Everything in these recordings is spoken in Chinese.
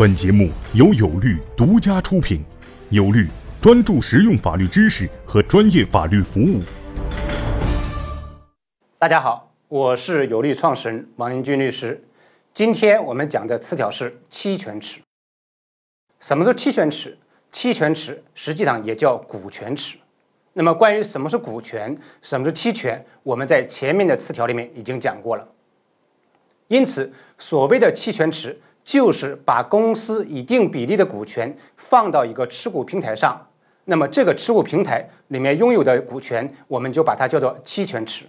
本节目由有律独家出品，有律专注实用法律知识和专业法律服务。大家好，我是有律创始人王英军律师。今天我们讲的词条是期权池。什么是期权池？期权池实际上也叫股权池。那么关于什么是股权，什么是期权，我们在前面的词条里面已经讲过了。因此，所谓的期权池。就是把公司一定比例的股权放到一个持股平台上，那么这个持股平台里面拥有的股权，我们就把它叫做期权池。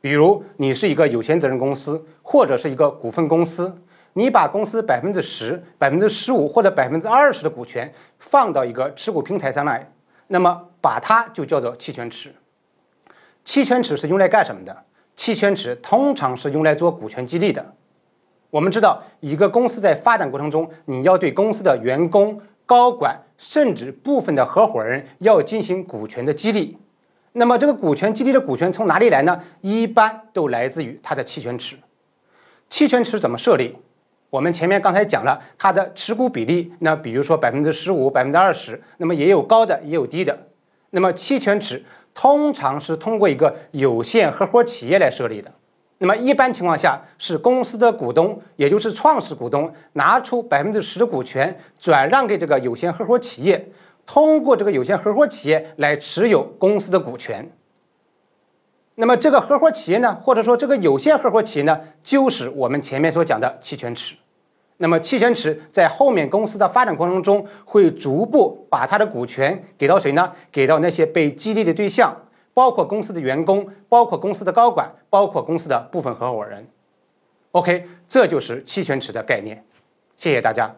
比如你是一个有限责任公司或者是一个股份公司，你把公司百分之十、百分之十五或者百分之二十的股权放到一个持股平台上来，那么把它就叫做期权池。期权池是用来干什么的？期权池通常是用来做股权激励的。我们知道，一个公司在发展过程中，你要对公司的员工、高管，甚至部分的合伙人要进行股权的激励。那么，这个股权激励的股权从哪里来呢？一般都来自于它的期权池。期权池怎么设立？我们前面刚才讲了它的持股比例，那比如说百分之十五、百分之二十，那么也有高的，也有低的。那么期权池通常是通过一个有限合伙企业来设立的。那么一般情况下是公司的股东，也就是创始股东拿出百分之十的股权转让给这个有限合伙企业，通过这个有限合伙企业来持有公司的股权。那么这个合伙企业呢，或者说这个有限合伙企业呢，就是我们前面所讲的期权池。那么期权池在后面公司的发展过程中，会逐步把它的股权给到谁呢？给到那些被激励的对象。包括公司的员工，包括公司的高管，包括公司的部分合伙人。OK，这就是期权池的概念。谢谢大家。